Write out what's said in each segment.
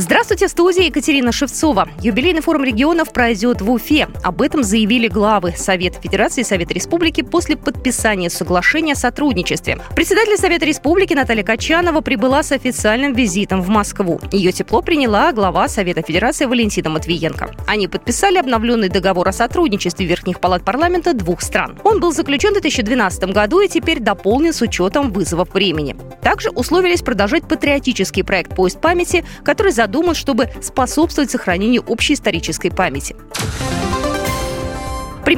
Здравствуйте, в студии Екатерина Шевцова. Юбилейный форум регионов пройдет в Уфе. Об этом заявили главы Совета Федерации и Совета Республики после подписания соглашения о сотрудничестве. Председатель Совета Республики Наталья Качанова прибыла с официальным визитом в Москву. Ее тепло приняла глава Совета Федерации Валентина Матвиенко. Они подписали обновленный договор о сотрудничестве Верхних палат парламента двух стран. Он был заключен в 2012 году и теперь дополнен с учетом вызовов времени. Также условились продолжать патриотический проект «Поезд памяти», который за задуман, чтобы способствовать сохранению общей исторической памяти.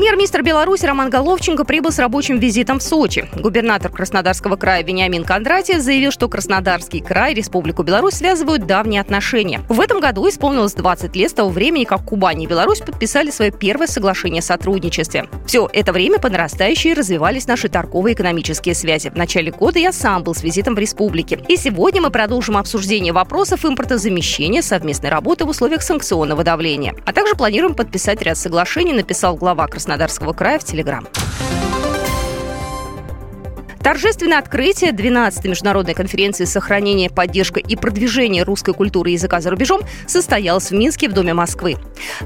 Премьер-министр Беларуси Роман Головченко прибыл с рабочим визитом в Сочи. Губернатор Краснодарского края Вениамин Кондратьев заявил, что Краснодарский край и Республику Беларусь связывают давние отношения. В этом году исполнилось 20 лет с того времени, как Кубань и Беларусь подписали свое первое соглашение о сотрудничестве. Все это время по нарастающей развивались наши торговые экономические связи. В начале года я сам был с визитом в республике. И сегодня мы продолжим обсуждение вопросов импортозамещения, совместной работы в условиях санкционного давления. А также планируем подписать ряд соглашений, написал глава Краснодарского края в Телеграм. Торжественное открытие 12-й международной конференции сохранения, поддержка и продвижения русской культуры и языка за рубежом состоялось в Минске в Доме Москвы.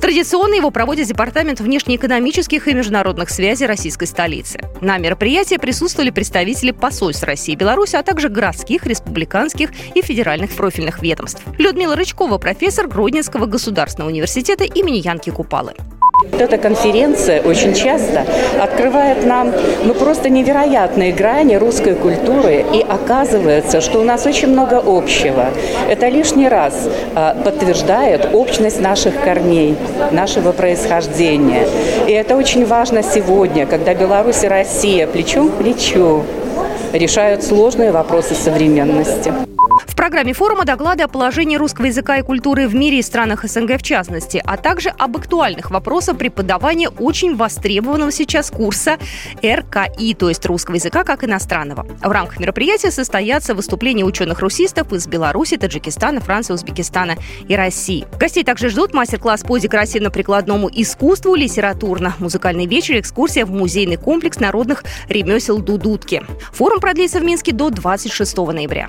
Традиционно его проводит Департамент внешнеэкономических и международных связей российской столицы. На мероприятии присутствовали представители посольств России и Беларуси, а также городских, республиканских и федеральных профильных ведомств. Людмила Рычкова, профессор Гродненского государственного университета имени Янки Купалы. Эта конференция очень часто открывает нам ну, просто невероятные грани русской культуры, и оказывается, что у нас очень много общего. Это лишний раз а, подтверждает общность наших корней, нашего происхождения. И это очень важно сегодня, когда Беларусь и Россия плечом к плечу решают сложные вопросы современности. В программе форума доклады о положении русского языка и культуры в мире и странах СНГ в частности, а также об актуальных вопросах преподавания очень востребованного сейчас курса РКИ, то есть русского языка как иностранного. В рамках мероприятия состоятся выступления ученых-русистов из Беларуси, Таджикистана, Франции, Узбекистана и России. Гостей также ждут мастер-класс по декоративно-прикладному искусству, литературно, музыкальный вечер, экскурсия в музейный комплекс народных ремесел Дудутки. Форум продлится в Минске до 26 ноября.